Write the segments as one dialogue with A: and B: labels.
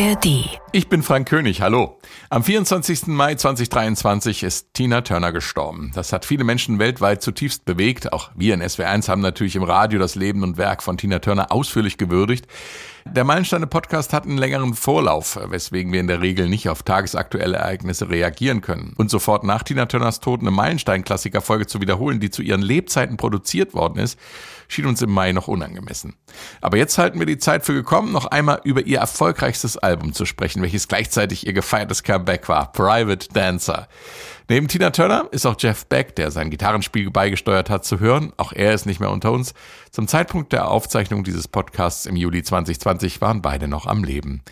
A: ARD.
B: Ich bin Frank König, hallo. Am 24. Mai 2023 ist Tina Turner gestorben. Das hat viele Menschen weltweit zutiefst bewegt. Auch wir in SW1 haben natürlich im Radio das Leben und Werk von Tina Turner ausführlich gewürdigt. Der Meilensteine-Podcast hat einen längeren Vorlauf, weswegen wir in der Regel nicht auf tagesaktuelle Ereignisse reagieren können. Und sofort nach Tina Turners Tod eine Meilenstein-Klassiker-Folge zu wiederholen, die zu ihren Lebzeiten produziert worden ist, schien uns im Mai noch unangemessen. Aber jetzt halten wir die Zeit für gekommen, noch einmal über ihr erfolgreichstes Album zu sprechen, welches gleichzeitig ihr gefeiertes Comeback war, Private Dancer. Neben Tina Turner ist auch Jeff Beck, der sein Gitarrenspiel beigesteuert hat, zu hören. Auch er ist nicht mehr unter uns. Zum Zeitpunkt der Aufzeichnung dieses Podcasts im Juli 2020 waren beide noch am Leben.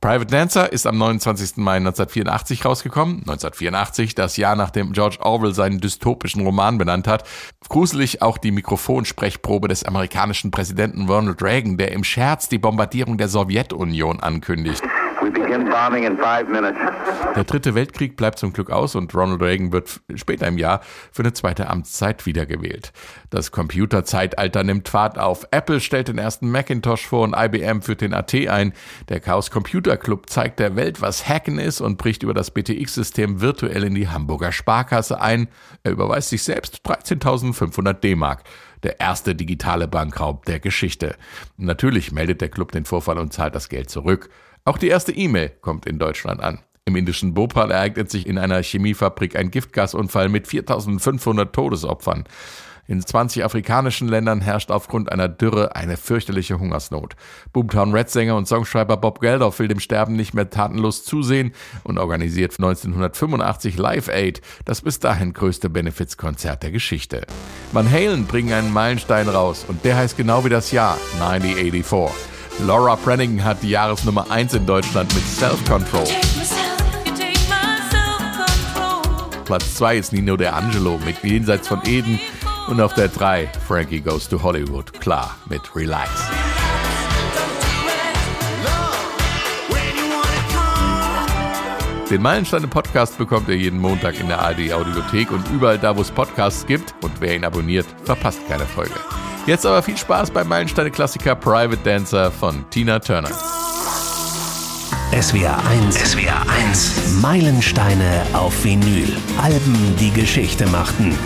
B: Private Dancer ist am 29. Mai 1984 rausgekommen. 1984, das Jahr nachdem George Orwell seinen dystopischen Roman benannt hat. Gruselig auch die Mikrofonsprechprobe des amerikanischen Präsidenten Ronald Reagan, der im Scherz die Bombardierung der Sowjetunion ankündigt. Der dritte Weltkrieg bleibt zum Glück aus und Ronald Reagan wird später im Jahr für eine zweite Amtszeit wiedergewählt. Das Computerzeitalter nimmt Fahrt auf. Apple stellt den ersten Macintosh vor und IBM führt den AT ein. Der Chaos Computer Club zeigt der Welt, was Hacken ist und bricht über das BTX-System virtuell in die Hamburger Sparkasse ein. Er überweist sich selbst 13.500 D-Mark der erste digitale Bankraub der Geschichte. Natürlich meldet der Club den Vorfall und zahlt das Geld zurück. Auch die erste E-Mail kommt in Deutschland an. Im indischen Bhopal ereignet sich in einer Chemiefabrik ein Giftgasunfall mit 4500 Todesopfern. In 20 afrikanischen Ländern herrscht aufgrund einer Dürre eine fürchterliche Hungersnot. Boomtown Red Sänger und Songschreiber Bob Geldof will dem Sterben nicht mehr tatenlos zusehen und organisiert 1985 Live Aid, das bis dahin größte Benefizkonzert der Geschichte. Van Halen bringen einen Meilenstein raus und der heißt genau wie das Jahr 1984. Laura Brannigan hat die Jahresnummer 1 in Deutschland mit Self-Control. Platz 2 ist Nino De Angelo mit Jenseits von Eden. Und auf der 3 Frankie Goes to Hollywood, klar, mit Relax. Den Meilensteine-Podcast bekommt ihr jeden Montag in der ARD Audiothek und überall da, wo es Podcasts gibt. Und wer ihn abonniert, verpasst keine Folge. Jetzt aber viel Spaß beim Meilensteine-Klassiker Private Dancer von Tina Turner.
A: SWR 1. SWR 1. Meilensteine auf Vinyl. Alben, die Geschichte machten.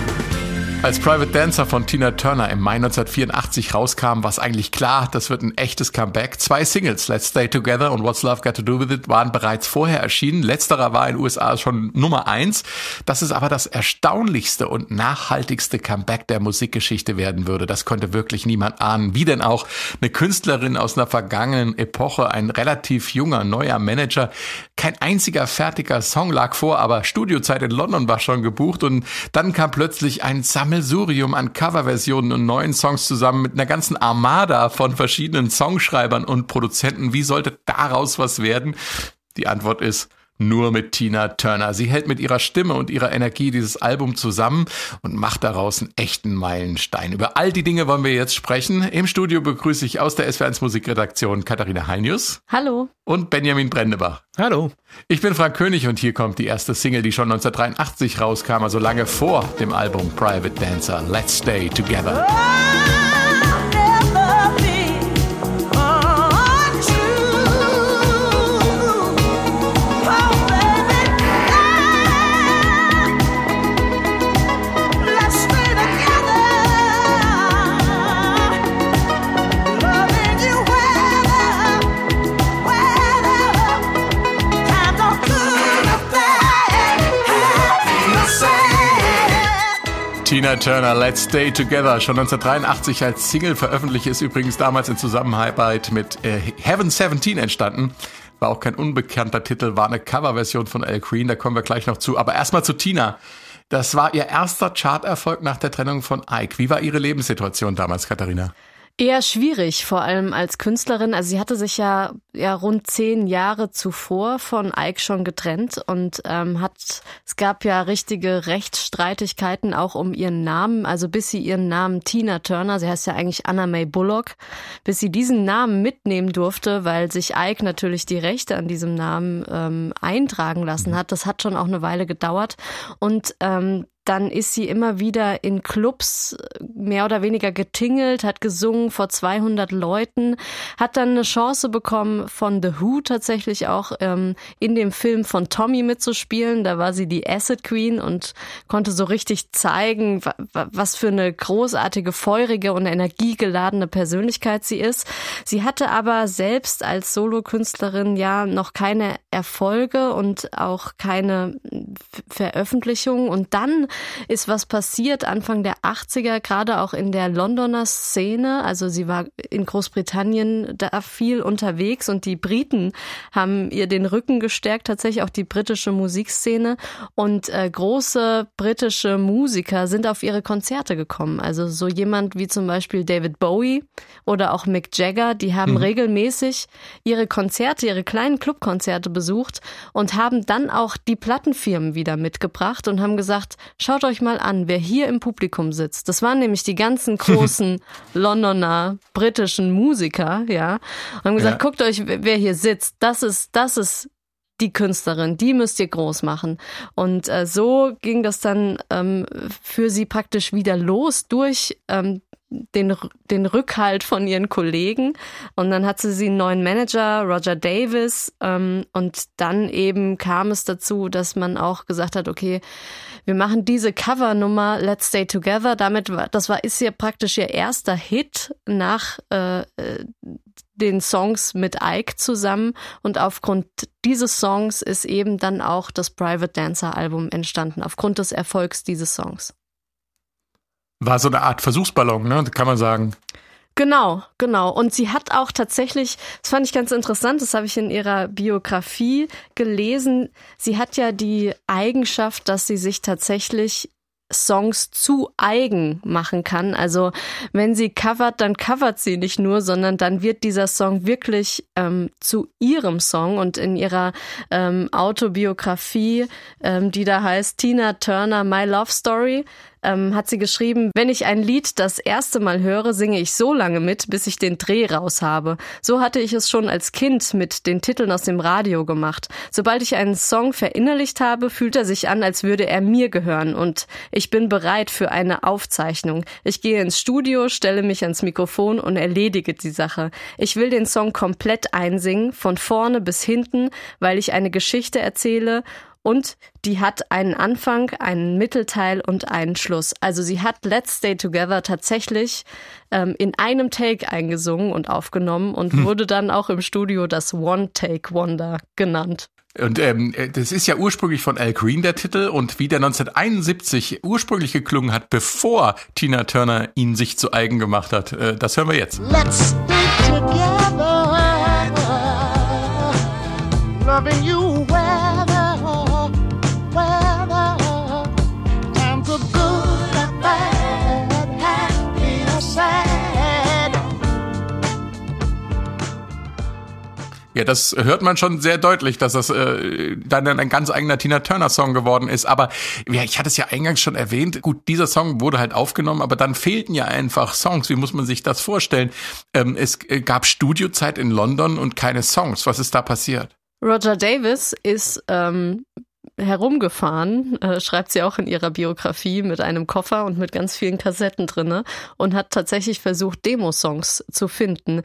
B: Als Private Dancer von Tina Turner im Mai 1984 rauskam, war es eigentlich klar, das wird ein echtes Comeback. Zwei Singles, Let's Stay Together und What's Love Got to Do With It, waren bereits vorher erschienen. Letzterer war in den USA schon Nummer eins. Das ist aber das erstaunlichste und nachhaltigste Comeback der Musikgeschichte werden würde. Das konnte wirklich niemand ahnen. Wie denn auch eine Künstlerin aus einer vergangenen Epoche, ein relativ junger, neuer Manager. Kein einziger fertiger Song lag vor, aber Studiozeit in London war schon gebucht und dann kam plötzlich ein Sam Sammelsurium an Coverversionen und neuen Songs zusammen mit einer ganzen Armada von verschiedenen Songschreibern und Produzenten. Wie sollte daraus was werden? Die Antwort ist nur mit Tina Turner. Sie hält mit ihrer Stimme und ihrer Energie dieses Album zusammen und macht daraus einen echten Meilenstein. Über all die Dinge wollen wir jetzt sprechen. Im Studio begrüße ich aus der SW1 Musikredaktion Katharina Heinius.
C: Hallo.
B: Und Benjamin Brendebach.
D: Hallo.
B: Ich bin Frank König und hier kommt die erste Single, die schon 1983 rauskam, also lange vor dem Album Private Dancer. Let's Stay Together. Ah! Tina Turner, Let's Stay Together, schon 1983 als Single veröffentlicht, ist übrigens damals in Zusammenarbeit mit äh, Heaven 17 entstanden. War auch kein unbekannter Titel, war eine Coverversion von Al Green, da kommen wir gleich noch zu. Aber erstmal zu Tina. Das war ihr erster Charterfolg nach der Trennung von Ike. Wie war ihre Lebenssituation damals, Katharina?
C: Eher schwierig, vor allem als Künstlerin. Also sie hatte sich ja, ja rund zehn Jahre zuvor von Ike schon getrennt und ähm, hat, es gab ja richtige Rechtsstreitigkeiten auch um ihren Namen. Also bis sie ihren Namen Tina Turner, sie heißt ja eigentlich Anna May Bullock, bis sie diesen Namen mitnehmen durfte, weil sich Ike natürlich die Rechte an diesem Namen ähm, eintragen lassen hat. Das hat schon auch eine Weile gedauert und ähm, dann ist sie immer wieder in Clubs äh, mehr oder weniger getingelt, hat gesungen vor 200 Leuten, hat dann eine Chance bekommen von The Who tatsächlich auch ähm, in dem Film von Tommy mitzuspielen. Da war sie die Acid Queen und konnte so richtig zeigen, was für eine großartige, feurige und energiegeladene Persönlichkeit sie ist. Sie hatte aber selbst als Solokünstlerin ja noch keine Erfolge und auch keine Veröffentlichung und dann ist was passiert Anfang der 80er, gerade auch in der Londoner Szene. Also sie war in Großbritannien da viel unterwegs und die Briten haben ihr den Rücken gestärkt, tatsächlich auch die britische Musikszene. Und äh, große britische Musiker sind auf ihre Konzerte gekommen. Also so jemand wie zum Beispiel David Bowie oder auch Mick Jagger, die haben mhm. regelmäßig ihre Konzerte, ihre kleinen Clubkonzerte besucht und haben dann auch die Plattenfirmen wieder mitgebracht und haben gesagt, Schaut euch mal an, wer hier im Publikum sitzt. Das waren nämlich die ganzen großen Londoner britischen Musiker, ja. Und haben gesagt, ja. guckt euch, wer hier sitzt. Das ist, das ist die Künstlerin, die müsst ihr groß machen. Und äh, so ging das dann ähm, für sie praktisch wieder los durch ähm, den, den Rückhalt von ihren Kollegen. Und dann hatte sie einen neuen Manager, Roger Davis. Ähm, und dann eben kam es dazu, dass man auch gesagt hat, okay, wir machen diese Covernummer Let's Stay Together. Damit war, das war, ist ja praktisch ihr erster Hit nach äh, den Songs mit Ike zusammen. Und aufgrund dieses Songs ist eben dann auch das Private Dancer Album entstanden, aufgrund des Erfolgs dieses Songs.
B: War so eine Art Versuchsballon, ne? Kann man sagen.
C: Genau, genau. Und sie hat auch tatsächlich, das fand ich ganz interessant, das habe ich in ihrer Biografie gelesen, sie hat ja die Eigenschaft, dass sie sich tatsächlich Songs zu eigen machen kann. Also wenn sie covert, dann covert sie nicht nur, sondern dann wird dieser Song wirklich ähm, zu ihrem Song und in ihrer ähm, Autobiografie, ähm, die da heißt Tina Turner My Love Story, ähm, hat sie geschrieben, wenn ich ein Lied das erste Mal höre, singe ich so lange mit, bis ich den Dreh raus habe. So hatte ich es schon als Kind mit den Titeln aus dem Radio gemacht. Sobald ich einen Song verinnerlicht habe, fühlt er sich an, als würde er mir gehören und ich bin bereit für eine Aufzeichnung. Ich gehe ins Studio, stelle mich ans Mikrofon und erledige die Sache. Ich will den Song komplett einsingen, von vorne bis hinten, weil ich eine Geschichte erzähle und die hat einen Anfang, einen Mittelteil und einen Schluss. Also sie hat Let's Stay Together tatsächlich ähm, in einem Take eingesungen und aufgenommen und hm. wurde dann auch im Studio das One Take Wonder genannt.
B: Und ähm, das ist ja ursprünglich von Al Green der Titel und wie der 1971 ursprünglich geklungen hat, bevor Tina Turner ihn sich zu eigen gemacht hat, äh, das hören wir jetzt. Let's stay together, loving you Ja, das hört man schon sehr deutlich, dass das äh, dann ein ganz eigener Tina Turner Song geworden ist. Aber ja, ich hatte es ja eingangs schon erwähnt. Gut, dieser Song wurde halt aufgenommen, aber dann fehlten ja einfach Songs. Wie muss man sich das vorstellen? Ähm, es äh, gab Studiozeit in London und keine Songs. Was ist da passiert?
C: Roger Davis ist ähm, herumgefahren, äh, schreibt sie auch in ihrer Biografie, mit einem Koffer und mit ganz vielen Kassetten drinne und hat tatsächlich versucht, Demo-Songs zu finden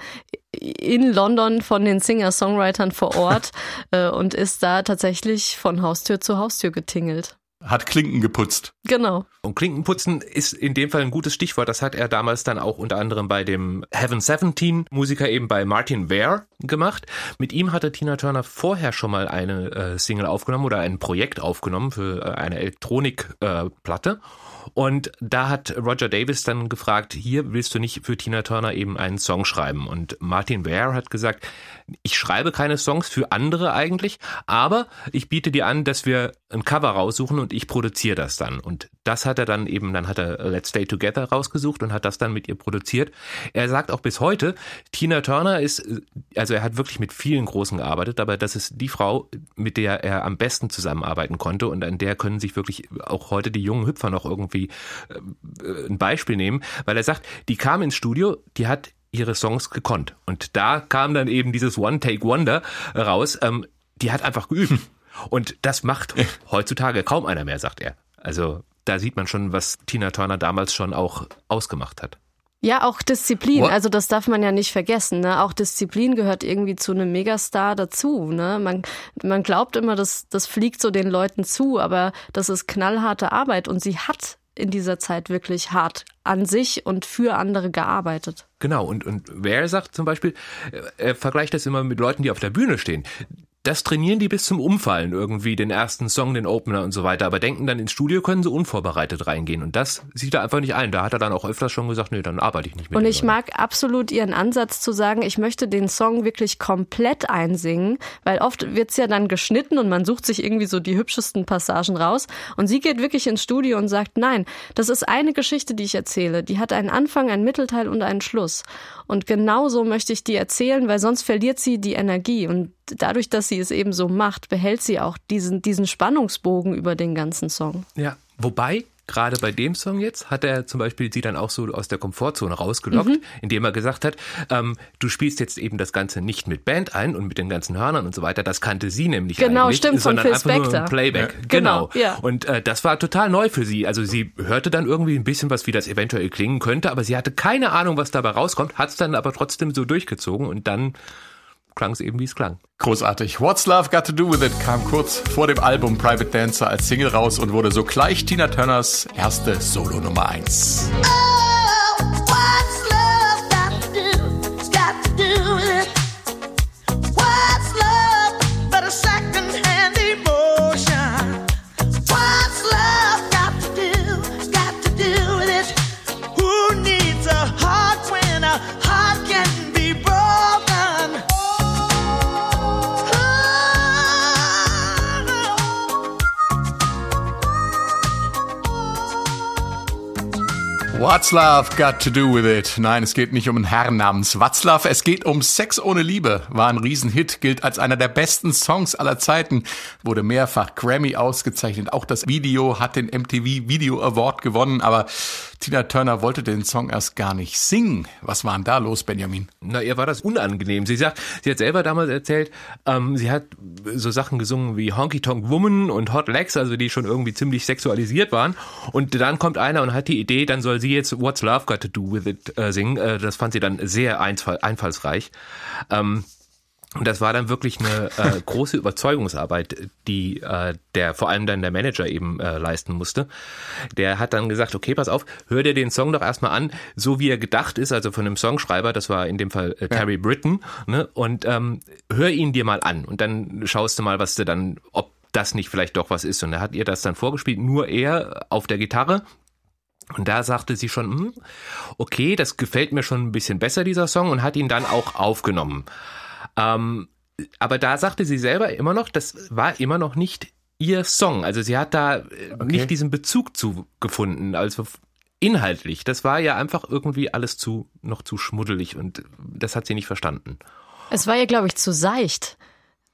C: in London von den Singer-Songwritern vor Ort äh, und ist da tatsächlich von Haustür zu Haustür getingelt
B: hat Klinken geputzt.
C: Genau.
D: Und Klinkenputzen ist in dem Fall ein gutes Stichwort. Das hat er damals dann auch unter anderem bei dem Heaven 17 Musiker eben bei Martin Ware gemacht. Mit ihm hatte Tina Turner vorher schon mal eine äh, Single aufgenommen oder ein Projekt aufgenommen für äh, eine Elektronikplatte. Äh, und da hat Roger Davis dann gefragt, hier willst du nicht für Tina Turner eben einen Song schreiben? Und Martin Ware hat gesagt, ich schreibe keine Songs für andere eigentlich, aber ich biete dir an, dass wir ein Cover raussuchen und ich produziere das dann. Und das hat er dann eben, dann hat er Let's Stay Together rausgesucht und hat das dann mit ihr produziert. Er sagt auch bis heute, Tina Turner ist, also er hat wirklich mit vielen Großen gearbeitet, aber das ist die Frau, mit der er am besten zusammenarbeiten konnte und an der können sich wirklich auch heute die jungen Hüpfer noch irgendwie äh, ein Beispiel nehmen, weil er sagt, die kam ins Studio, die hat ihre Songs gekonnt. Und da kam dann eben dieses One-Take-Wonder raus. Ähm, die hat einfach geübt. Und das macht heutzutage kaum einer mehr, sagt er. Also da sieht man schon, was Tina Turner damals schon auch ausgemacht hat.
C: Ja, auch Disziplin. What? Also das darf man ja nicht vergessen. Ne? Auch Disziplin gehört irgendwie zu einem Megastar dazu. Ne? Man, man glaubt immer, dass das fliegt so den Leuten zu, aber das ist knallharte Arbeit und sie hat in dieser Zeit wirklich hart an sich und für andere gearbeitet.
D: Genau, und, und wer sagt zum Beispiel, er vergleicht das immer mit Leuten, die auf der Bühne stehen das trainieren die bis zum Umfallen irgendwie, den ersten Song, den Opener und so weiter, aber denken dann ins Studio können sie unvorbereitet reingehen. Und das sieht er einfach nicht ein. Da hat er dann auch öfters schon gesagt, nee, dann arbeite ich nicht
C: mit. Und ich mag absolut ihren Ansatz zu sagen, ich möchte den Song wirklich komplett einsingen, weil oft wird's ja dann geschnitten und man sucht sich irgendwie so die hübschesten Passagen raus. Und sie geht wirklich ins Studio und sagt, nein, das ist eine Geschichte, die ich erzähle, die hat einen Anfang, einen Mittelteil und einen Schluss und genauso möchte ich die erzählen, weil sonst verliert sie die Energie und dadurch, dass sie es eben so macht, behält sie auch diesen, diesen Spannungsbogen über den ganzen Song.
D: Ja, wobei gerade bei dem Song jetzt hat er zum Beispiel sie dann auch so aus der Komfortzone rausgelockt, mhm. indem er gesagt hat, ähm, du spielst jetzt eben das Ganze nicht mit Band ein und mit den ganzen Hörnern und so weiter. Das kannte sie nämlich
C: genau,
D: eigentlich,
C: stimmt,
D: sondern einfach Spector. nur ein Playback. Ja. Genau. genau. Ja. Und äh, das war total neu für sie. Also sie hörte dann irgendwie ein bisschen was, wie das eventuell klingen könnte, aber sie hatte keine Ahnung, was dabei rauskommt, hat es dann aber trotzdem so durchgezogen und dann klang es eben, wie es klang.
B: Großartig. What's Love Got to Do With It kam kurz vor dem Album Private Dancer als Single raus und wurde sogleich Tina Turners erste Solo Nummer 1. What's Love got to do with it? Nein, es geht nicht um einen Herrn namens Watzlaw, es geht um Sex ohne Liebe. War ein Riesenhit, gilt als einer der besten Songs aller Zeiten, wurde mehrfach Grammy ausgezeichnet. Auch das Video hat den MTV Video Award gewonnen, aber Tina Turner wollte den Song erst gar nicht singen. Was war denn da los, Benjamin?
D: Na, ihr war das unangenehm. Sie sagt, sie hat selber damals erzählt, ähm, sie hat so Sachen gesungen wie Honky Tonk Woman und Hot Legs, also die schon irgendwie ziemlich sexualisiert waren. Und dann kommt einer und hat die Idee, dann soll sie jetzt What's Love Got to Do with It äh, singen. Äh, das fand sie dann sehr einfall, einfallsreich. Ähm, und das war dann wirklich eine äh, große Überzeugungsarbeit, die äh, der vor allem dann der Manager eben äh, leisten musste. Der hat dann gesagt, okay, pass auf, hör dir den Song doch erstmal an, so wie er gedacht ist, also von einem Songschreiber, das war in dem Fall äh, Terry ja. Britton, ne? und ähm, hör ihn dir mal an und dann schaust du mal, was du dann, ob das nicht vielleicht doch was ist. Und er hat ihr das dann vorgespielt, nur er auf der Gitarre, und da sagte sie schon, hm, okay, das gefällt mir schon ein bisschen besser, dieser Song, und hat ihn dann auch aufgenommen. Ähm, aber da sagte sie selber immer noch, das war immer noch nicht ihr Song. Also sie hat da äh, okay. nicht diesen Bezug zu gefunden. Also inhaltlich, das war ja einfach irgendwie alles zu noch zu schmuddelig und das hat sie nicht verstanden.
C: Es war ja, glaube ich, zu seicht.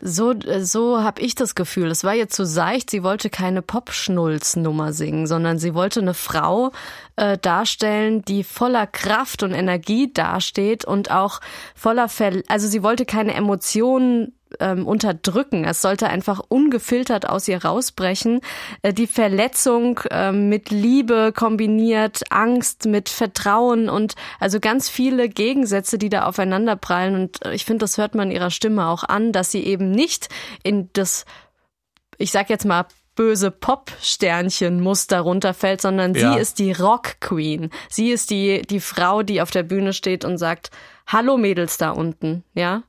C: So, so habe ich das Gefühl. Es war ihr zu seicht. Sie wollte keine Pop-Schnulz-Nummer singen, sondern sie wollte eine Frau äh, darstellen, die voller Kraft und Energie dasteht und auch voller Ver also sie wollte keine Emotionen ähm, unterdrücken. Es sollte einfach ungefiltert aus ihr rausbrechen. Äh, die Verletzung äh, mit Liebe kombiniert, Angst mit Vertrauen und also ganz viele Gegensätze, die da aufeinander prallen. Und ich finde, das hört man ihrer Stimme auch an, dass sie eben nicht in das, ich sag jetzt mal, böse Pop-Sternchen-Muster runterfällt, sondern ja. sie ist die Rock-Queen. Sie ist die, die Frau, die auf der Bühne steht und sagt, Hallo Mädels da unten, ja?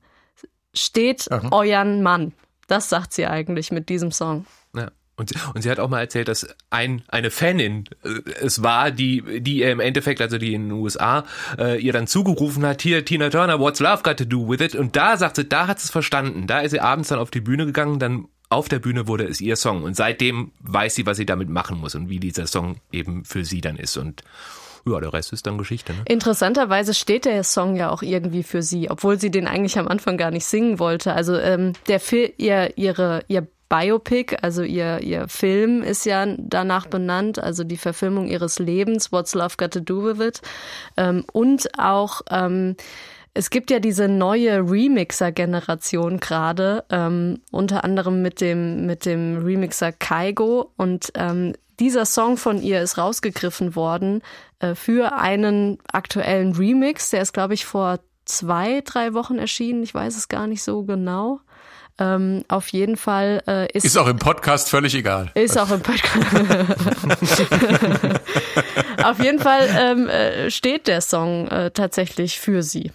C: Steht Aha. euren Mann. Das sagt sie eigentlich mit diesem Song.
D: Ja. Und sie, und sie hat auch mal erzählt, dass ein, eine Fanin äh, es war, die, die im Endeffekt, also die in den USA, äh, ihr dann zugerufen hat, hier Tina Turner, what's love got to do with it? Und da sagt sie, da hat sie es verstanden. Da ist sie abends dann auf die Bühne gegangen, dann auf der Bühne wurde es ihr Song. Und seitdem weiß sie, was sie damit machen muss und wie dieser Song eben für sie dann ist. Und ja, der Rest ist dann Geschichte. Ne?
C: Interessanterweise steht der Song ja auch irgendwie für sie, obwohl sie den eigentlich am Anfang gar nicht singen wollte. Also ähm, der Film, ihr, ihre, ihr Biopic, also ihr, ihr Film ist ja danach benannt, also die Verfilmung ihres Lebens, What's Love Got to Do With It. Ähm, und auch ähm, Es gibt ja diese neue Remixer-Generation gerade, ähm, unter anderem mit dem, mit dem Remixer Kaigo. Und ähm, dieser Song von ihr ist rausgegriffen worden äh, für einen aktuellen Remix. Der ist, glaube ich, vor zwei, drei Wochen erschienen. Ich weiß es gar nicht so genau. Ähm, auf jeden Fall äh, ist.
B: Ist auch im Podcast völlig egal.
C: Ist auch im Podcast. auf jeden Fall ähm, äh, steht der Song äh, tatsächlich für sie.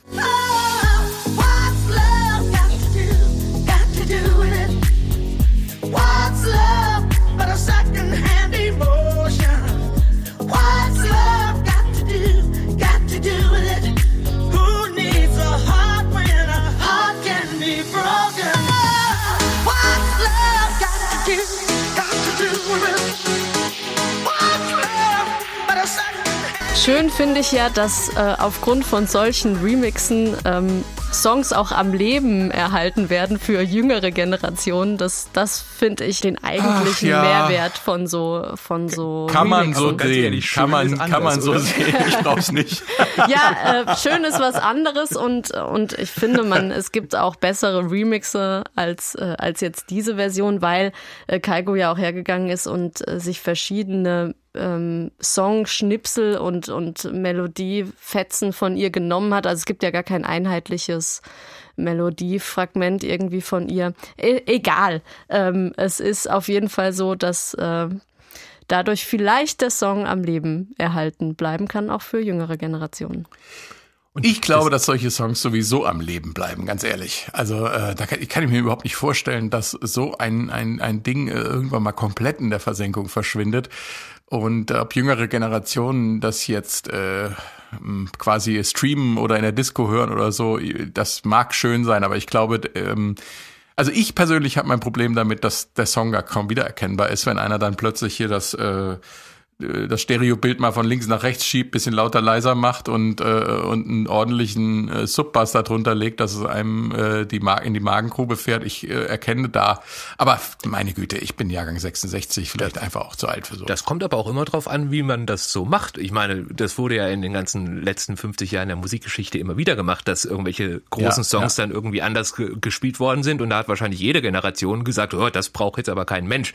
C: Schön finde ich ja, dass äh, aufgrund von solchen Remixen ähm, Songs auch am Leben erhalten werden für jüngere Generationen. Das, das finde ich den eigentlichen ja. Mehrwert von so, von so.
B: Kann man so sehen. Ehrlich, kann man, kann man so sehen. Ich glaube es nicht.
C: ja, äh, schön ist was anderes und, und ich finde man, es gibt auch bessere Remixe als, äh, als jetzt diese Version, weil äh, Kaigo ja auch hergegangen ist und äh, sich verschiedene ähm, Song-Schnipsel und, und Melodiefetzen von ihr genommen hat. Also es gibt ja gar kein einheitliches Melodiefragment irgendwie von ihr. E egal. Ähm, es ist auf jeden Fall so, dass äh, dadurch vielleicht der Song am Leben erhalten bleiben kann, auch für jüngere Generationen.
B: Und ich glaube, dass solche Songs sowieso am Leben bleiben, ganz ehrlich. Also äh, da kann, kann mir überhaupt nicht vorstellen, dass so ein, ein, ein Ding äh, irgendwann mal komplett in der Versenkung verschwindet. Und ob jüngere Generationen das jetzt äh, quasi streamen oder in der Disco hören oder so, das mag schön sein, aber ich glaube, ähm, also ich persönlich habe mein Problem damit, dass der Song gar kaum wiedererkennbar ist, wenn einer dann plötzlich hier das äh, das Stereobild mal von links nach rechts schiebt, bisschen lauter leiser macht und, äh, und einen ordentlichen äh, Subbass darunter legt, dass es einem äh, die Mag in die Magengrube fährt. Ich äh, erkenne da, aber meine Güte, ich bin Jahrgang 66, vielleicht das, einfach auch zu alt für so.
D: Das kommt aber auch immer drauf an, wie man das so macht. Ich meine, das wurde ja in den ganzen letzten 50 Jahren der Musikgeschichte immer wieder gemacht, dass irgendwelche großen ja, Songs ja. dann irgendwie anders ge gespielt worden sind und da hat wahrscheinlich jede Generation gesagt, oh, das braucht jetzt aber kein Mensch.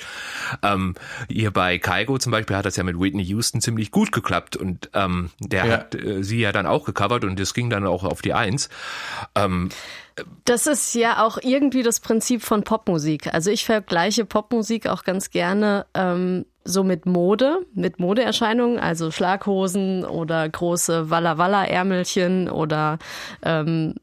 D: Ähm, hier bei Kaigo zum Beispiel hat das ja mit mit Whitney Houston ziemlich gut geklappt und ähm, der ja. hat äh, sie ja dann auch gecovert und das ging dann auch auf die Eins. Ähm,
C: das ist ja auch irgendwie das Prinzip von Popmusik. Also ich vergleiche Popmusik auch ganz gerne ähm, so mit Mode, mit Modeerscheinungen, also Schlaghosen oder große Walla Walla Ärmelchen oder ähm,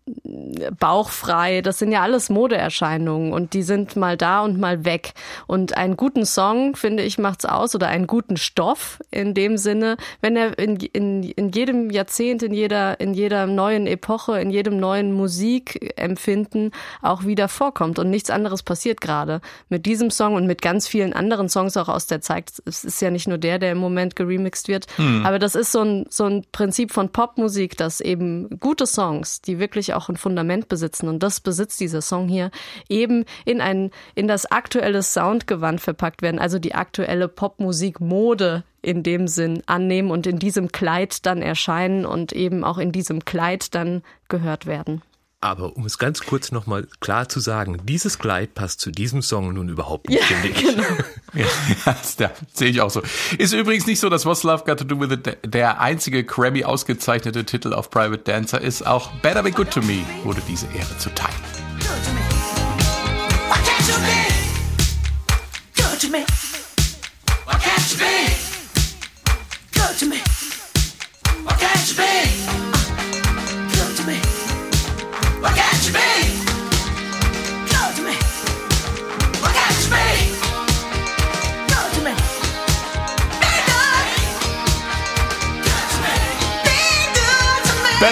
C: bauchfrei. Das sind ja alles Modeerscheinungen und die sind mal da und mal weg. Und einen guten Song, finde ich, macht's aus oder einen guten Stoff in dem Sinne, wenn er in, in, in jedem Jahrzehnt, in jeder, in jeder neuen Epoche, in jedem neuen Musikempfinden auch wieder vorkommt und nichts anderes passiert gerade mit diesem Song und mit ganz vielen anderen Songs auch aus der Zeit es ist ja nicht nur der, der im Moment geremixed wird, hm. aber das ist so ein, so ein Prinzip von Popmusik, dass eben gute Songs, die wirklich auch ein Fundament besitzen und das besitzt dieser Song hier, eben in ein, in das aktuelle Soundgewand verpackt werden, also die aktuelle Popmusik-Mode in dem Sinn annehmen und in diesem Kleid dann erscheinen und eben auch in diesem Kleid dann gehört werden.
D: Aber um es ganz kurz nochmal klar zu sagen, dieses Kleid passt zu diesem Song nun überhaupt nicht, ja, finde ich. Genau.
B: ja, ja sehe ich auch so. Ist übrigens nicht so, dass What's Love Got to Do With It der einzige Grammy ausgezeichnete Titel auf Private Dancer ist. Auch Better Be Good to Me wurde diese Ehre zuteil. Good to me. What can't you be? Good to me.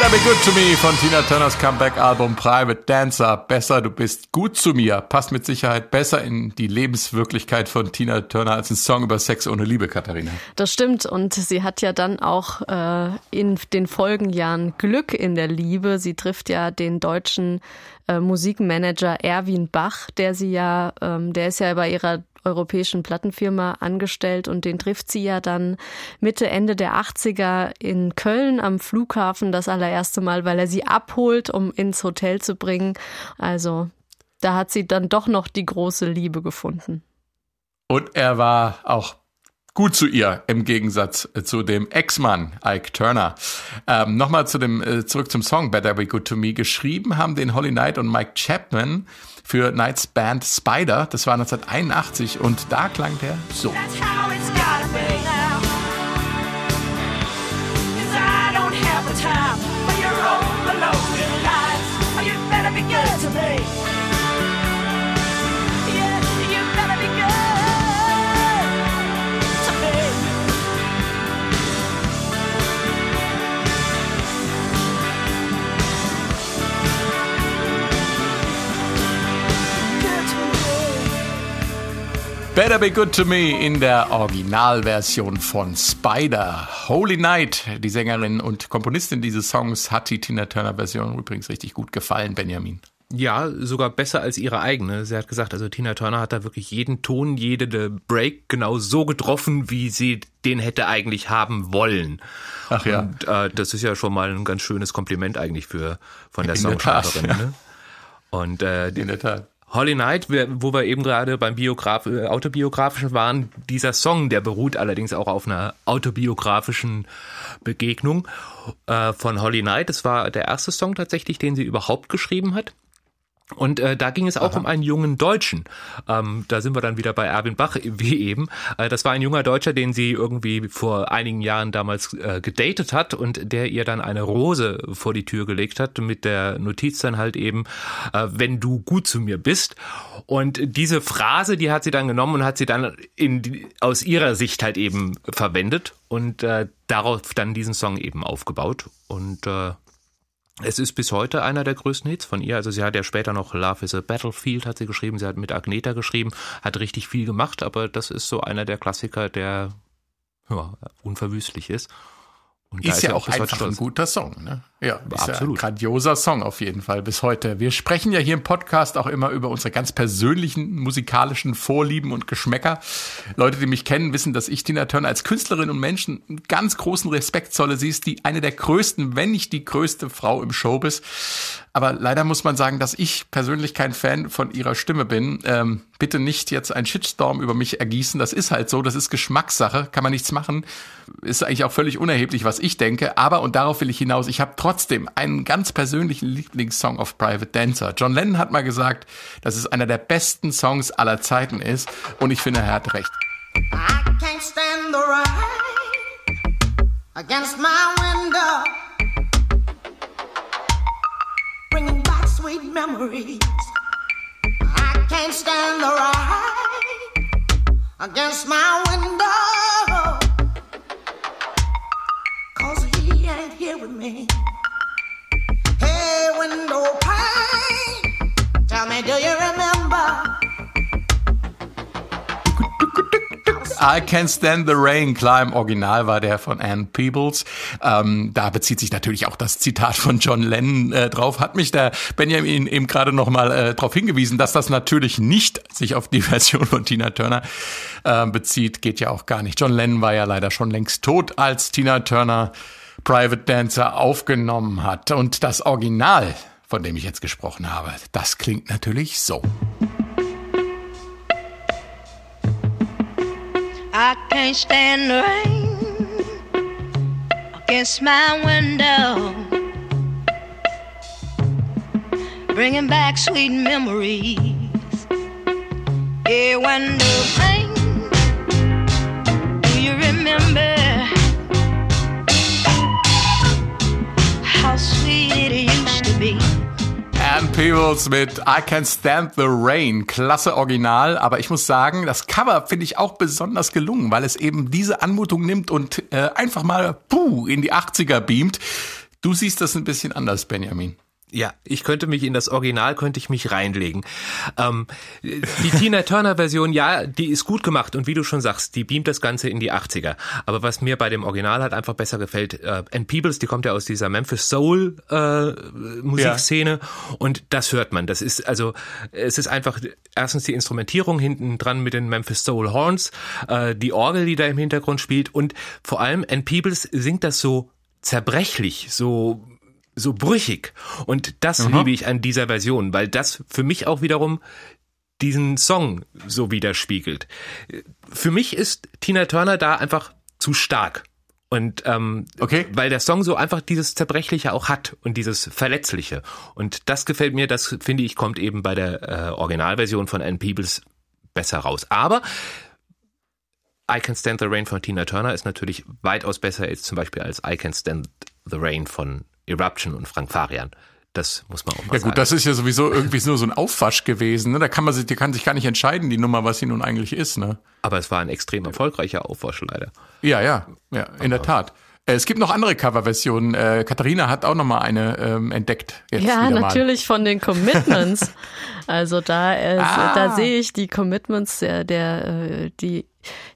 B: Better Be Good to Me von Tina Turners Comeback-Album Private Dancer. Besser, du bist gut zu mir. Passt mit Sicherheit besser in die Lebenswirklichkeit von Tina Turner als ein Song über Sex ohne Liebe, Katharina.
C: Das stimmt. Und sie hat ja dann auch äh, in den Folgenjahren Glück in der Liebe. Sie trifft ja den deutschen äh, Musikmanager Erwin Bach, der sie ja, ähm, der ist ja bei ihrer europäischen Plattenfirma angestellt und den trifft sie ja dann Mitte, Ende der 80er in Köln am Flughafen das allererste Mal, weil er sie abholt, um ins Hotel zu bringen. Also da hat sie dann doch noch die große Liebe gefunden.
B: Und er war auch gut zu ihr im Gegensatz zu dem Ex-Mann Ike Turner. Ähm, Nochmal zu dem äh, zurück zum Song Better Be Good to Me. Geschrieben haben den Holly Knight und Mike Chapman für Knights Band Spider. Das war 1981 und da klang der so. Better Be Good to Me in der Originalversion von Spider. Holy Night, die Sängerin und Komponistin dieses Songs, hat die Tina Turner Version übrigens richtig gut gefallen, Benjamin.
D: Ja, sogar besser als ihre eigene. Sie hat gesagt, also Tina Turner hat da wirklich jeden Ton, jede Break genau so getroffen, wie sie den hätte eigentlich haben wollen.
B: Ach ja.
D: Und äh, das ist ja schon mal ein ganz schönes Kompliment eigentlich für von der Songschreiberin. Ja. Ne? Und äh, in der Tat. Holly Knight, wo wir eben gerade beim Biograf äh, autobiografischen waren, dieser Song, der beruht allerdings auch auf einer autobiografischen Begegnung äh, von Holly Knight. Das war der erste Song tatsächlich, den sie überhaupt geschrieben hat. Und äh, da ging es auch Aha. um einen jungen Deutschen. Ähm, da sind wir dann wieder bei Erwin Bach, wie eben. Äh, das war ein junger Deutscher, den sie irgendwie vor einigen Jahren damals äh, gedatet hat und der ihr dann eine Rose vor die Tür gelegt hat mit der Notiz dann halt eben, äh, wenn du gut zu mir bist. Und diese Phrase, die hat sie dann genommen und hat sie dann in, aus ihrer Sicht halt eben verwendet und äh, darauf dann diesen Song eben aufgebaut. Und äh, es ist bis heute einer der größten Hits von ihr. Also sie hat ja später noch Love is a Battlefield hat sie geschrieben, sie hat mit Agneta geschrieben, hat richtig viel gemacht, aber das ist so einer der Klassiker, der ja, unverwüstlich ist.
B: Und ist ja auch einfach ein guter Song, ne? Ja, ist Absolut. Ja ein grandioser Song auf jeden Fall bis heute. Wir sprechen ja hier im Podcast auch immer über unsere ganz persönlichen musikalischen Vorlieben und Geschmäcker. Leute, die mich kennen, wissen, dass ich Tina Turner als Künstlerin und Menschen einen ganz großen Respekt zolle. Sie ist die eine der größten, wenn nicht die größte Frau im Showbiz. Aber leider muss man sagen, dass ich persönlich kein Fan von ihrer Stimme bin. Ähm, bitte nicht jetzt ein Shitstorm über mich ergießen. Das ist halt so, das ist Geschmackssache, kann man nichts machen. Ist eigentlich auch völlig unerheblich, was ich denke. Aber, und darauf will ich hinaus, ich habe trotzdem einen ganz persönlichen Lieblingssong of Private Dancer. John Lennon hat mal gesagt, dass es einer der besten Songs aller Zeiten ist. Und ich finde, er hat recht. I can't stand the rain against my window. Sweet memories. I can't stand the rain against my window. Cause he ain't here with me. Hey, window pane, tell me, do you remember? I Can't Stand the Rain, klar im Original war der von Anne Peebles. Ähm, da bezieht sich natürlich auch das Zitat von John Lennon äh, drauf. Hat mich der Benjamin eben gerade noch mal äh, darauf hingewiesen, dass das natürlich nicht sich auf die Version von Tina Turner äh, bezieht. Geht ja auch gar nicht. John Lennon war ja leider schon längst tot, als Tina Turner Private Dancer aufgenommen hat. Und das Original, von dem ich jetzt gesprochen habe, das klingt natürlich so. I can't stand the rain against my window, bringing back sweet memories. Yeah, when the rain, do you remember how sweet it used to be? Ann Peebles mit I Can't Stand the Rain. Klasse Original, aber ich muss sagen, das Cover finde ich auch besonders gelungen, weil es eben diese Anmutung nimmt und äh, einfach mal puh, in die 80er beamt. Du siehst das ein bisschen anders, Benjamin.
D: Ja, ich könnte mich in das Original könnte ich mich reinlegen. Ähm, die Tina Turner Version, ja, die ist gut gemacht und wie du schon sagst, die beamt das Ganze in die 80er. Aber was mir bei dem Original halt einfach besser gefällt, äh, Ann Peebles, die kommt ja aus dieser Memphis Soul äh, Musikszene ja. und das hört man. Das ist also, es ist einfach erstens die Instrumentierung hinten dran mit den Memphis Soul Horns, äh, die Orgel, die da im Hintergrund spielt und vor allem Ann Peebles singt das so zerbrechlich, so so brüchig. Und das Aha. liebe ich an dieser Version, weil das für mich auch wiederum diesen Song so widerspiegelt. Für mich ist Tina Turner da einfach zu stark. Und ähm, okay. weil der Song so einfach dieses Zerbrechliche auch hat und dieses Verletzliche. Und das gefällt mir, das finde ich, kommt eben bei der äh, Originalversion von Anne Peebles besser raus. Aber I Can Stand the Rain von Tina Turner ist natürlich weitaus besser als zum Beispiel als I Can Stand the Rain von Eruption und Frank Farian. Das muss man auch mal sagen.
B: Ja gut,
D: sagen.
B: das ist ja sowieso irgendwie nur so ein Aufwasch gewesen. Ne? Da kann man sich, die kann sich gar nicht entscheiden, die Nummer, was sie nun eigentlich ist. Ne?
D: Aber es war ein extrem erfolgreicher Aufwasch leider.
B: Ja, ja, ja, in Aber der Tat. Äh, es gibt noch andere Coverversionen. Äh, Katharina hat auch noch mal eine ähm, entdeckt.
C: Jetzt ja, natürlich mal. von den Commitments. also da, äh, ah. da sehe ich die Commitments der, der äh, die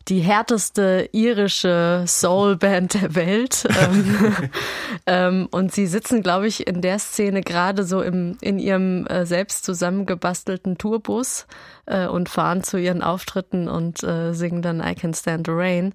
C: die härteste irische Soul-Band der Welt. ähm, ähm, und sie sitzen, glaube ich, in der Szene gerade so im, in ihrem äh, selbst zusammengebastelten Tourbus äh, und fahren zu ihren Auftritten und äh, singen dann I Can Stand the Rain.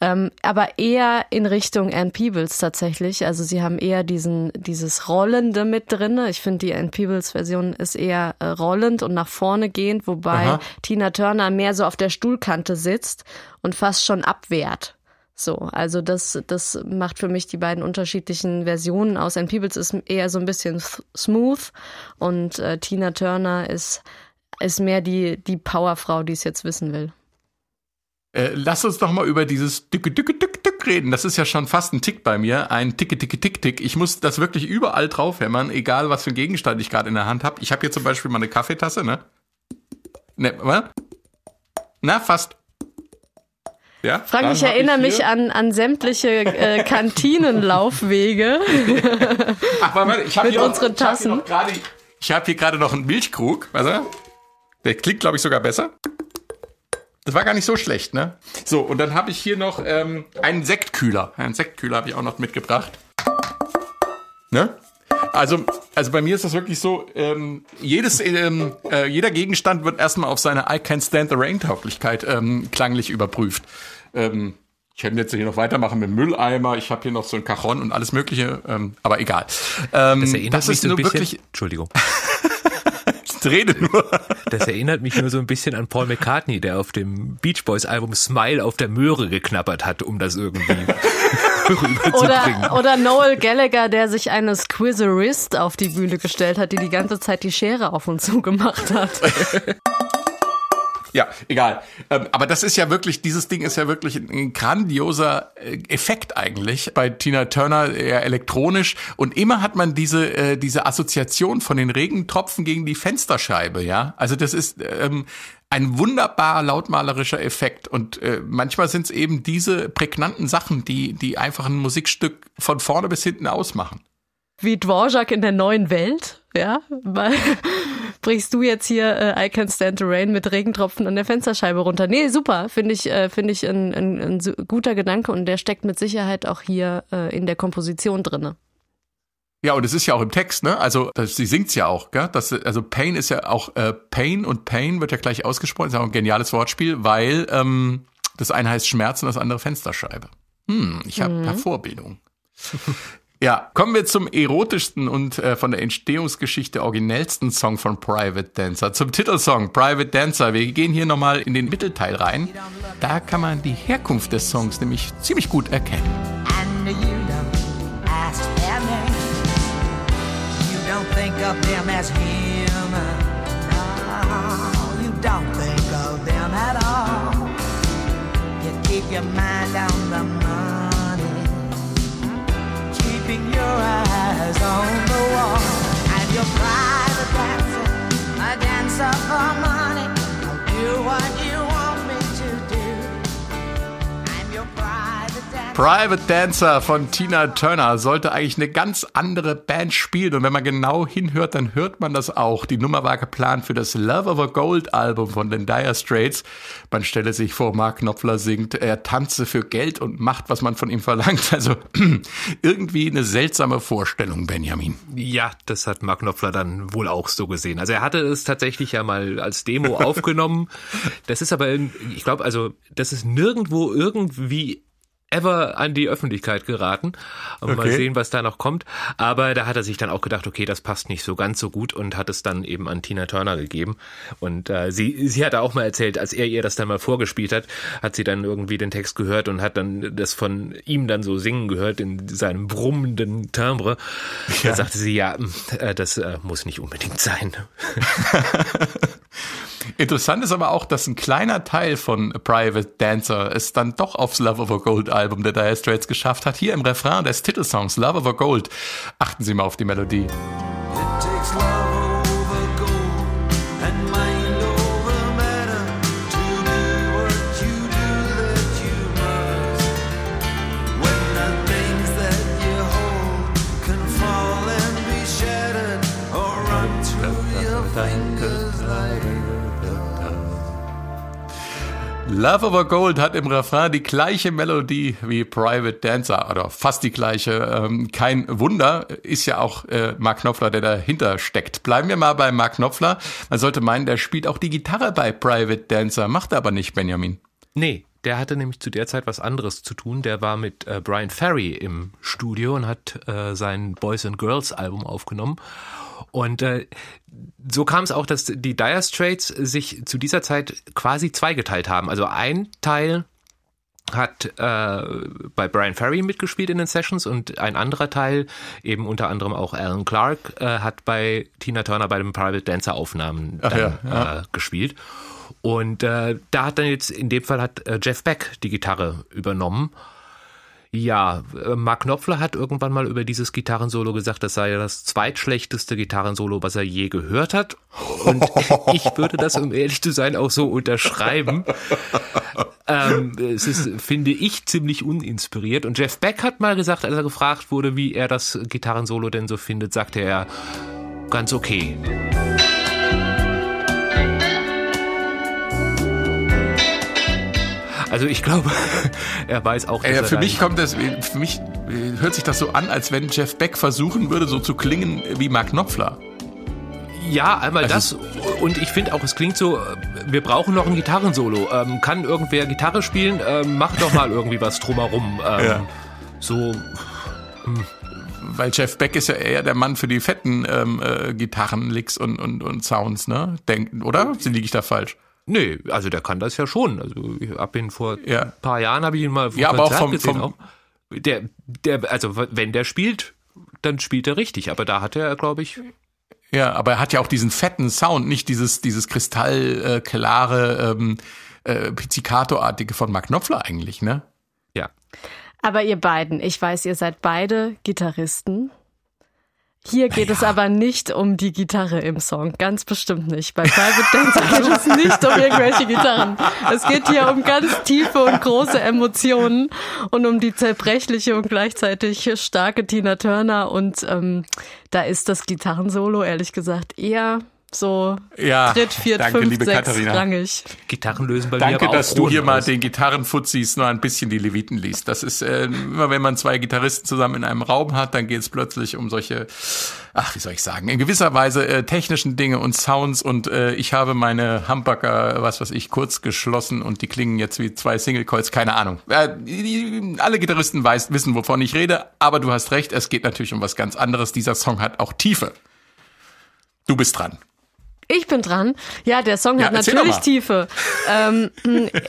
C: Ähm, aber eher in Richtung Ann Peebles tatsächlich. Also sie haben eher diesen, dieses Rollende mit drin. Ich finde, die Ann Peebles Version ist eher äh, rollend und nach vorne gehend, wobei Aha. Tina Turner mehr so auf der Stuhlkante sitzt und fast schon abwehrt. So, also das, das macht für mich die beiden unterschiedlichen Versionen aus. Ann Peebles ist eher so ein bisschen smooth und äh, Tina Turner ist ist mehr die, die Powerfrau, die es jetzt wissen will.
B: Äh, lass uns doch mal über dieses Dicke, Dicke, Dicke, Dick reden. Das ist ja schon fast ein Tick bei mir. Ein Ticke, Ticke, Tick, Tick. Ich muss das wirklich überall draufhämmern, egal was für ein Gegenstand ich gerade in der Hand habe. Ich habe hier zum Beispiel mal eine Kaffeetasse, ne? Ne, was? Na, fast.
C: Ja, Frank, ich erinnere ich mich an, an sämtliche äh, Kantinenlaufwege
B: Ach, warte, ich habe hier unseren Tassen. Ich habe hier gerade noch einen Milchkrug. Du? Der klingt, glaube ich, sogar besser. Das war gar nicht so schlecht, ne? So, und dann habe ich hier noch ähm, einen Sektkühler. Einen Sektkühler habe ich auch noch mitgebracht. Ne? Also, also bei mir ist das wirklich so, ähm, jedes, ähm, äh, jeder Gegenstand wird erstmal auf seine I Can Stand the Rain Tauglichkeit ähm, klanglich überprüft. Ähm, ich könnte jetzt hier noch weitermachen mit Mülleimer. Ich habe hier noch so ein Cajon und alles Mögliche, ähm, aber egal.
D: Ähm, das erinnert das mich so ein bisschen. Wirklich,
B: Entschuldigung. ich rede nur.
D: Das erinnert mich nur so ein bisschen an Paul McCartney, der auf dem Beach Boys Album Smile auf der Möhre geknappert hat, um das irgendwie
C: oder, oder Noel Gallagher, der sich eine Squizerist auf die Bühne gestellt hat, die die ganze Zeit die Schere auf und zu gemacht hat.
B: Ja, egal. Ähm, aber das ist ja wirklich, dieses Ding ist ja wirklich ein grandioser äh, Effekt eigentlich. Bei Tina Turner eher elektronisch. Und immer hat man diese, äh, diese Assoziation von den Regentropfen gegen die Fensterscheibe, ja. Also das ist ähm, ein wunderbar lautmalerischer Effekt. Und äh, manchmal sind es eben diese prägnanten Sachen, die, die einfach ein Musikstück von vorne bis hinten ausmachen
C: wie Dvorak in der neuen Welt, ja, brichst du jetzt hier äh, I Can Stand the Rain mit Regentropfen an der Fensterscheibe runter. Nee, super, finde ich, äh, finde ich ein, ein, ein, guter Gedanke und der steckt mit Sicherheit auch hier äh, in der Komposition drinne.
B: Ja, und es ist ja auch im Text, ne? Also das, sie singt's ja auch, gell? Das, also Pain ist ja auch äh, Pain und Pain wird ja gleich ausgesprochen. Das ist auch ein geniales Wortspiel, weil ähm, das eine heißt Schmerz und das andere Fensterscheibe. Hm, ich habe mhm. Vorbildung. Ja, kommen wir zum erotischsten und äh, von der Entstehungsgeschichte originellsten Song von Private Dancer, zum Titelsong Private Dancer. Wir gehen hier nochmal in den Mittelteil rein. Da kann man die Herkunft des Songs nämlich ziemlich gut erkennen. Of them as human. No, oh, you don't think of them at all. You keep your mind on the money. keeping your eyes on the wall. And your private dancer, a dancer for money. I'll do what you private dancer. Von Tina Turner sollte eigentlich eine ganz andere Band spielen und wenn man genau hinhört, dann hört man das auch. Die Nummer war geplant für das Love Over Gold Album von den Dire Straits. Man stelle sich vor, Mark Knopfler singt, er tanze für Geld und macht, was man von ihm verlangt. Also irgendwie eine seltsame Vorstellung, Benjamin.
D: Ja, das hat Mark Knopfler dann wohl auch so gesehen. Also er hatte es tatsächlich ja mal als Demo aufgenommen. Das ist aber, ich glaube, also das ist nirgendwo irgendwie ever an die Öffentlichkeit geraten. Okay. Mal sehen, was da noch kommt. Aber da hat er sich dann auch gedacht, okay, das passt nicht so ganz so gut und hat es dann eben an Tina Turner gegeben. Und äh, sie, sie hat auch mal erzählt, als er ihr das dann mal vorgespielt hat, hat sie dann irgendwie den Text gehört und hat dann das von ihm dann so singen gehört in seinem brummenden Timbre. Ja. Da sagte sie, ja, äh, das äh, muss nicht unbedingt sein.
B: Interessant ist aber auch, dass ein kleiner Teil von Private Dancer es dann doch aufs Love Over Gold Album der Dire Straits geschafft hat. Hier im Refrain des Titelsongs Love Over Gold. Achten Sie mal auf die Melodie. Love Over Gold hat im Refrain die gleiche Melodie wie Private Dancer oder fast die gleiche. Ähm, kein Wunder, ist ja auch äh, Mark Knopfler, der dahinter steckt. Bleiben wir mal bei Mark Knopfler. Man sollte meinen, der spielt auch die Gitarre bei Private Dancer, macht er aber nicht, Benjamin.
D: Nee, der hatte nämlich zu der Zeit was anderes zu tun. Der war mit äh, Brian Ferry im Studio und hat äh, sein Boys and Girls Album aufgenommen. Und äh, so kam es auch, dass die Dire Straits sich zu dieser Zeit quasi zweigeteilt haben. Also ein Teil hat äh, bei Brian Ferry mitgespielt in den Sessions und ein anderer Teil, eben unter anderem auch Alan Clark, äh, hat bei Tina Turner bei den Private Dancer Aufnahmen dann, ja, ja. Äh, gespielt. Und äh, da hat dann jetzt, in dem Fall hat äh, Jeff Beck die Gitarre übernommen. Ja, äh, Mark Knopfler hat irgendwann mal über dieses Gitarrensolo gesagt, das sei das zweitschlechteste Gitarrensolo, was er je gehört hat. Und ich würde das, um ehrlich zu sein, auch so unterschreiben. ähm, es ist, finde ich, ziemlich uninspiriert. Und Jeff Beck hat mal gesagt, als er gefragt wurde, wie er das Gitarrensolo denn so findet, sagte er, ganz okay. Also ich glaube, er weiß auch.
B: Äh, für mich kommt das, für mich äh, hört sich das so an, als wenn Jeff Beck versuchen würde, so zu klingen wie Mark Knopfler.
D: Ja, einmal also, das und ich finde auch, es klingt so, wir brauchen noch ein Gitarrensolo. Ähm, kann irgendwer Gitarre spielen? Ähm, mach doch mal irgendwie was drumherum. Ähm, ja. So.
B: Hm. Weil Jeff Beck ist ja eher der Mann für die fetten ähm, äh, Gitarrenlicks und, und, und Sounds, ne? Denk, oder? Liege ich da falsch?
D: Nee, also der kann das ja schon. Also ich hab ihn vor ja. ein paar Jahren habe ich ihn mal
B: vor ja, aber auch vom, gesehen. Vom auch.
D: Der, der, also wenn der spielt, dann spielt er richtig. Aber da hat er, glaube ich.
B: Ja, aber er hat ja auch diesen fetten Sound, nicht dieses, dieses kristallklare, ähm, äh, Pizzicato-artige von Mark Knopfler eigentlich, ne?
D: Ja.
C: Aber ihr beiden, ich weiß, ihr seid beide Gitarristen. Hier geht ja. es aber nicht um die Gitarre im Song, ganz bestimmt nicht. Bei Private Dancer geht es nicht um irgendwelche Gitarren. Es geht hier um ganz tiefe und große Emotionen und um die zerbrechliche und gleichzeitig starke Tina Turner. Und ähm, da ist das Gitarrensolo ehrlich gesagt eher so
B: ja,
C: dritt, viert,
B: danke,
C: fünf,
B: liebe
C: sechs
B: Katharina.
D: rangig. Gitarren lösen bei
B: danke,
D: mir aber
B: dass du hier mal den Gitarrenfuzis nur ein bisschen die Leviten liest. Das ist äh, immer, wenn man zwei Gitarristen zusammen in einem Raum hat, dann geht es plötzlich um solche, ach, wie soll ich sagen, in gewisser Weise äh, technischen Dinge und Sounds und äh, ich habe meine Humbucker, was weiß ich, kurz geschlossen und die klingen jetzt wie zwei Single Coils, keine Ahnung. Äh, die, alle Gitarristen weiß, wissen, wovon ich rede, aber du hast recht, es geht natürlich um was ganz anderes. Dieser Song hat auch Tiefe. Du bist dran.
C: Ich bin dran. Ja, der Song ja, hat natürlich Tiefe. ähm,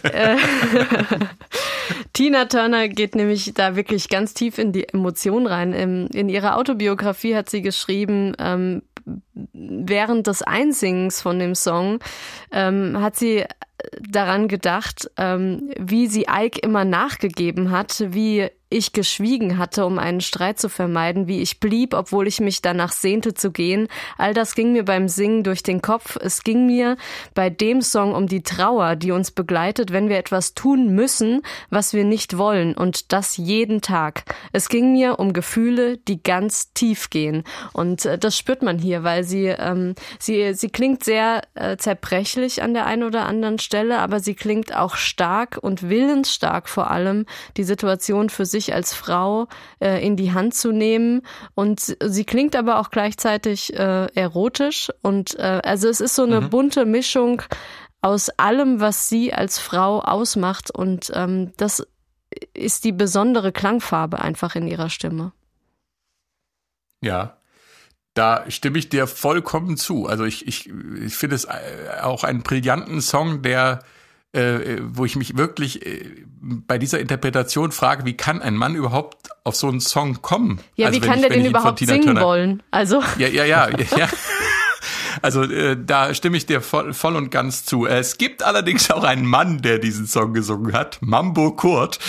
C: äh, Tina Turner geht nämlich da wirklich ganz tief in die Emotionen rein. In, in ihrer Autobiografie hat sie geschrieben, ähm, während des Einsingens von dem Song ähm, hat sie daran gedacht, ähm, wie sie Ike immer nachgegeben hat, wie ich geschwiegen hatte, um einen Streit zu vermeiden, wie ich blieb, obwohl ich mich danach sehnte zu gehen. All das ging mir beim Singen durch den Kopf. Es ging mir bei dem Song um die Trauer, die uns begleitet, wenn wir etwas tun müssen, was wir nicht wollen und das jeden Tag. Es ging mir um Gefühle, die ganz tief gehen und äh, das spürt man hier, weil sie ähm, sie sie klingt sehr äh, zerbrechlich an der einen oder anderen Stelle, aber sie klingt auch stark und willensstark vor allem die Situation für sich als Frau äh, in die Hand zu nehmen und sie klingt aber auch gleichzeitig äh, erotisch und äh, also es ist so eine mhm. bunte Mischung aus allem, was sie als Frau ausmacht und ähm, das ist die besondere Klangfarbe einfach in ihrer Stimme.
B: Ja, da stimme ich dir vollkommen zu. Also ich, ich, ich finde es auch einen brillanten Song, der, äh, wo ich mich wirklich äh, bei dieser Interpretation frage, wie kann ein Mann überhaupt auf so einen Song kommen?
C: Ja,
B: also
C: wie kann der den überhaupt singen Turner, wollen? Also
B: ja, ja, ja, ja. Also äh, da stimme ich dir voll, voll und ganz zu. Es gibt allerdings auch einen Mann, der diesen Song gesungen hat, Mambo Kurt.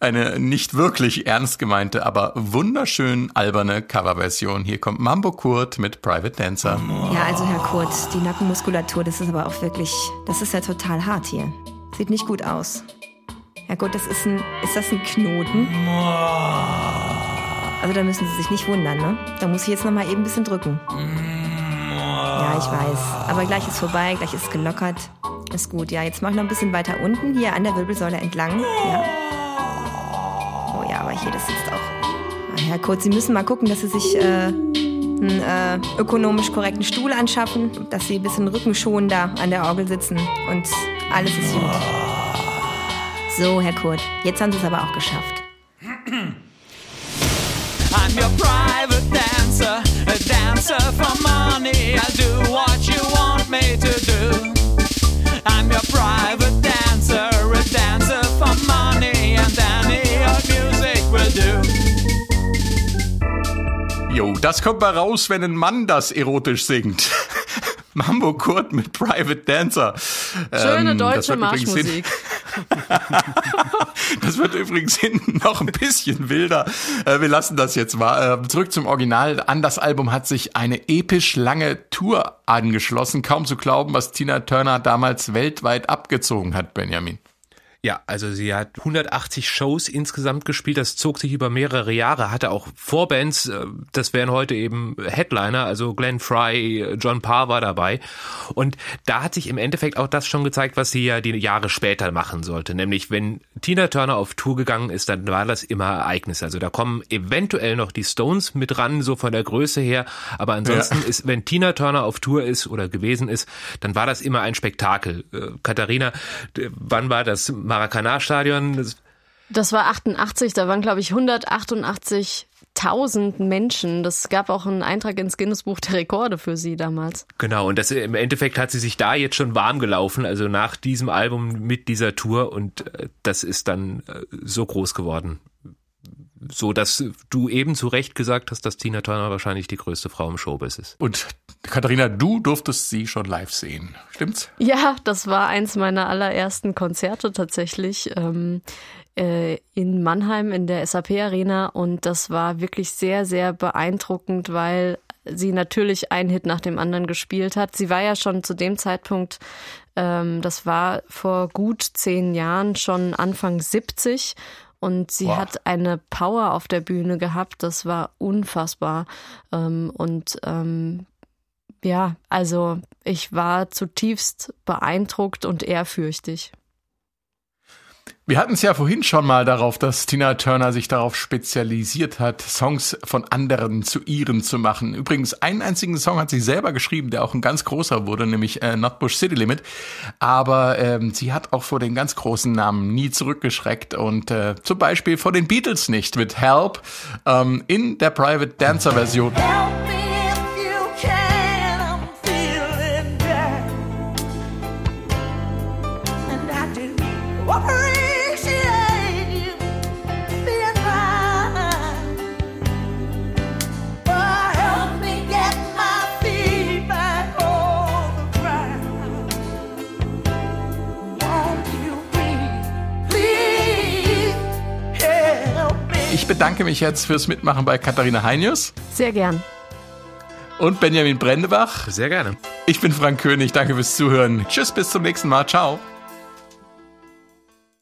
B: Eine nicht wirklich ernst gemeinte, aber wunderschön alberne Coverversion. Hier kommt Mambo Kurt mit Private Dancer.
E: Ja, also Herr Kurt, die Nackenmuskulatur, das ist aber auch wirklich, das ist ja total hart hier. Sieht nicht gut aus. Ja gut, das ist ein, ist das ein Knoten? Also da müssen Sie sich nicht wundern, ne? Da muss ich jetzt noch mal eben ein bisschen drücken. Ich weiß. Aber gleich ist vorbei, gleich ist gelockert. Ist gut. Ja, jetzt mach ich noch ein bisschen weiter unten, hier an der Wirbelsäule entlang. Ja. Oh ja, aber hier, das sitzt auch. Herr Kurz, Sie müssen mal gucken, dass Sie sich äh, einen äh, ökonomisch korrekten Stuhl anschaffen, dass Sie ein bisschen rückenschonender an der Orgel sitzen und alles ist gut. So, Herr Kurt, jetzt haben Sie es aber auch geschafft. I'm your private dancer, a dancer for money, and any old music will do.
B: Jo, das kommt mal raus, wenn ein Mann das erotisch singt. Mambo Kurt mit Private Dancer.
C: Schöne ähm, deutsche Marschmusik.
B: das wird übrigens hinten noch ein bisschen wilder. Äh, wir lassen das jetzt mal. Äh, zurück zum Original. An das Album hat sich eine episch lange Tour angeschlossen. Kaum zu glauben, was Tina Turner damals weltweit abgezogen hat, Benjamin.
D: Ja, also sie hat 180 Shows insgesamt gespielt. Das zog sich über mehrere Jahre, hatte auch Vorbands. Äh, das wären heute eben Headliner, also Glenn Fry, John Parr war dabei. Und da hat sich im Endeffekt auch das schon gezeigt, was sie ja die Jahre später machen sollte. Nämlich, wenn Tina Turner auf Tour gegangen ist, dann war das immer Ereignis. Also da kommen eventuell noch die Stones mit ran, so von der Größe her. Aber ansonsten ja. ist, wenn Tina Turner auf Tour ist oder gewesen ist, dann war das immer ein Spektakel. Äh, Katharina, wann war das? Maracanã-Stadion.
C: Das, das war 88, da waren glaube ich 188.000 Menschen. Das gab auch einen Eintrag ins Guinness-Buch der Rekorde für sie damals.
D: Genau, und das, im Endeffekt hat sie sich da jetzt schon warm gelaufen, also nach diesem Album mit dieser Tour und äh, das ist dann äh, so groß geworden so dass du eben zu Recht gesagt hast, dass Tina Turner wahrscheinlich die größte Frau im Showbiz ist.
B: Und Katharina, du durftest sie schon live sehen, stimmt's?
C: Ja, das war eins meiner allerersten Konzerte tatsächlich. Ähm, äh, in Mannheim in der SAP Arena und das war wirklich sehr, sehr beeindruckend, weil sie natürlich einen Hit nach dem anderen gespielt hat. Sie war ja schon zu dem Zeitpunkt, ähm, das war vor gut zehn Jahren, schon Anfang 70 und sie wow. hat eine Power auf der Bühne gehabt, das war unfassbar. Ähm, und ähm, ja, also ich war zutiefst beeindruckt und ehrfürchtig.
B: Wir hatten es ja vorhin schon mal darauf, dass Tina Turner sich darauf spezialisiert hat, Songs von anderen zu ihren zu machen. Übrigens, einen einzigen Song hat sie selber geschrieben, der auch ein ganz großer wurde, nämlich äh, Not Bush City Limit. Aber ähm, sie hat auch vor den ganz großen Namen nie zurückgeschreckt und äh, zum Beispiel vor den Beatles nicht mit Help ähm, in der Private Dancer Version. Help bedanke mich jetzt fürs Mitmachen bei Katharina Heinius.
C: Sehr gern.
B: Und Benjamin Brendebach.
D: Sehr gerne.
B: Ich bin Frank König. Danke fürs Zuhören. Tschüss, bis zum nächsten Mal. Ciao.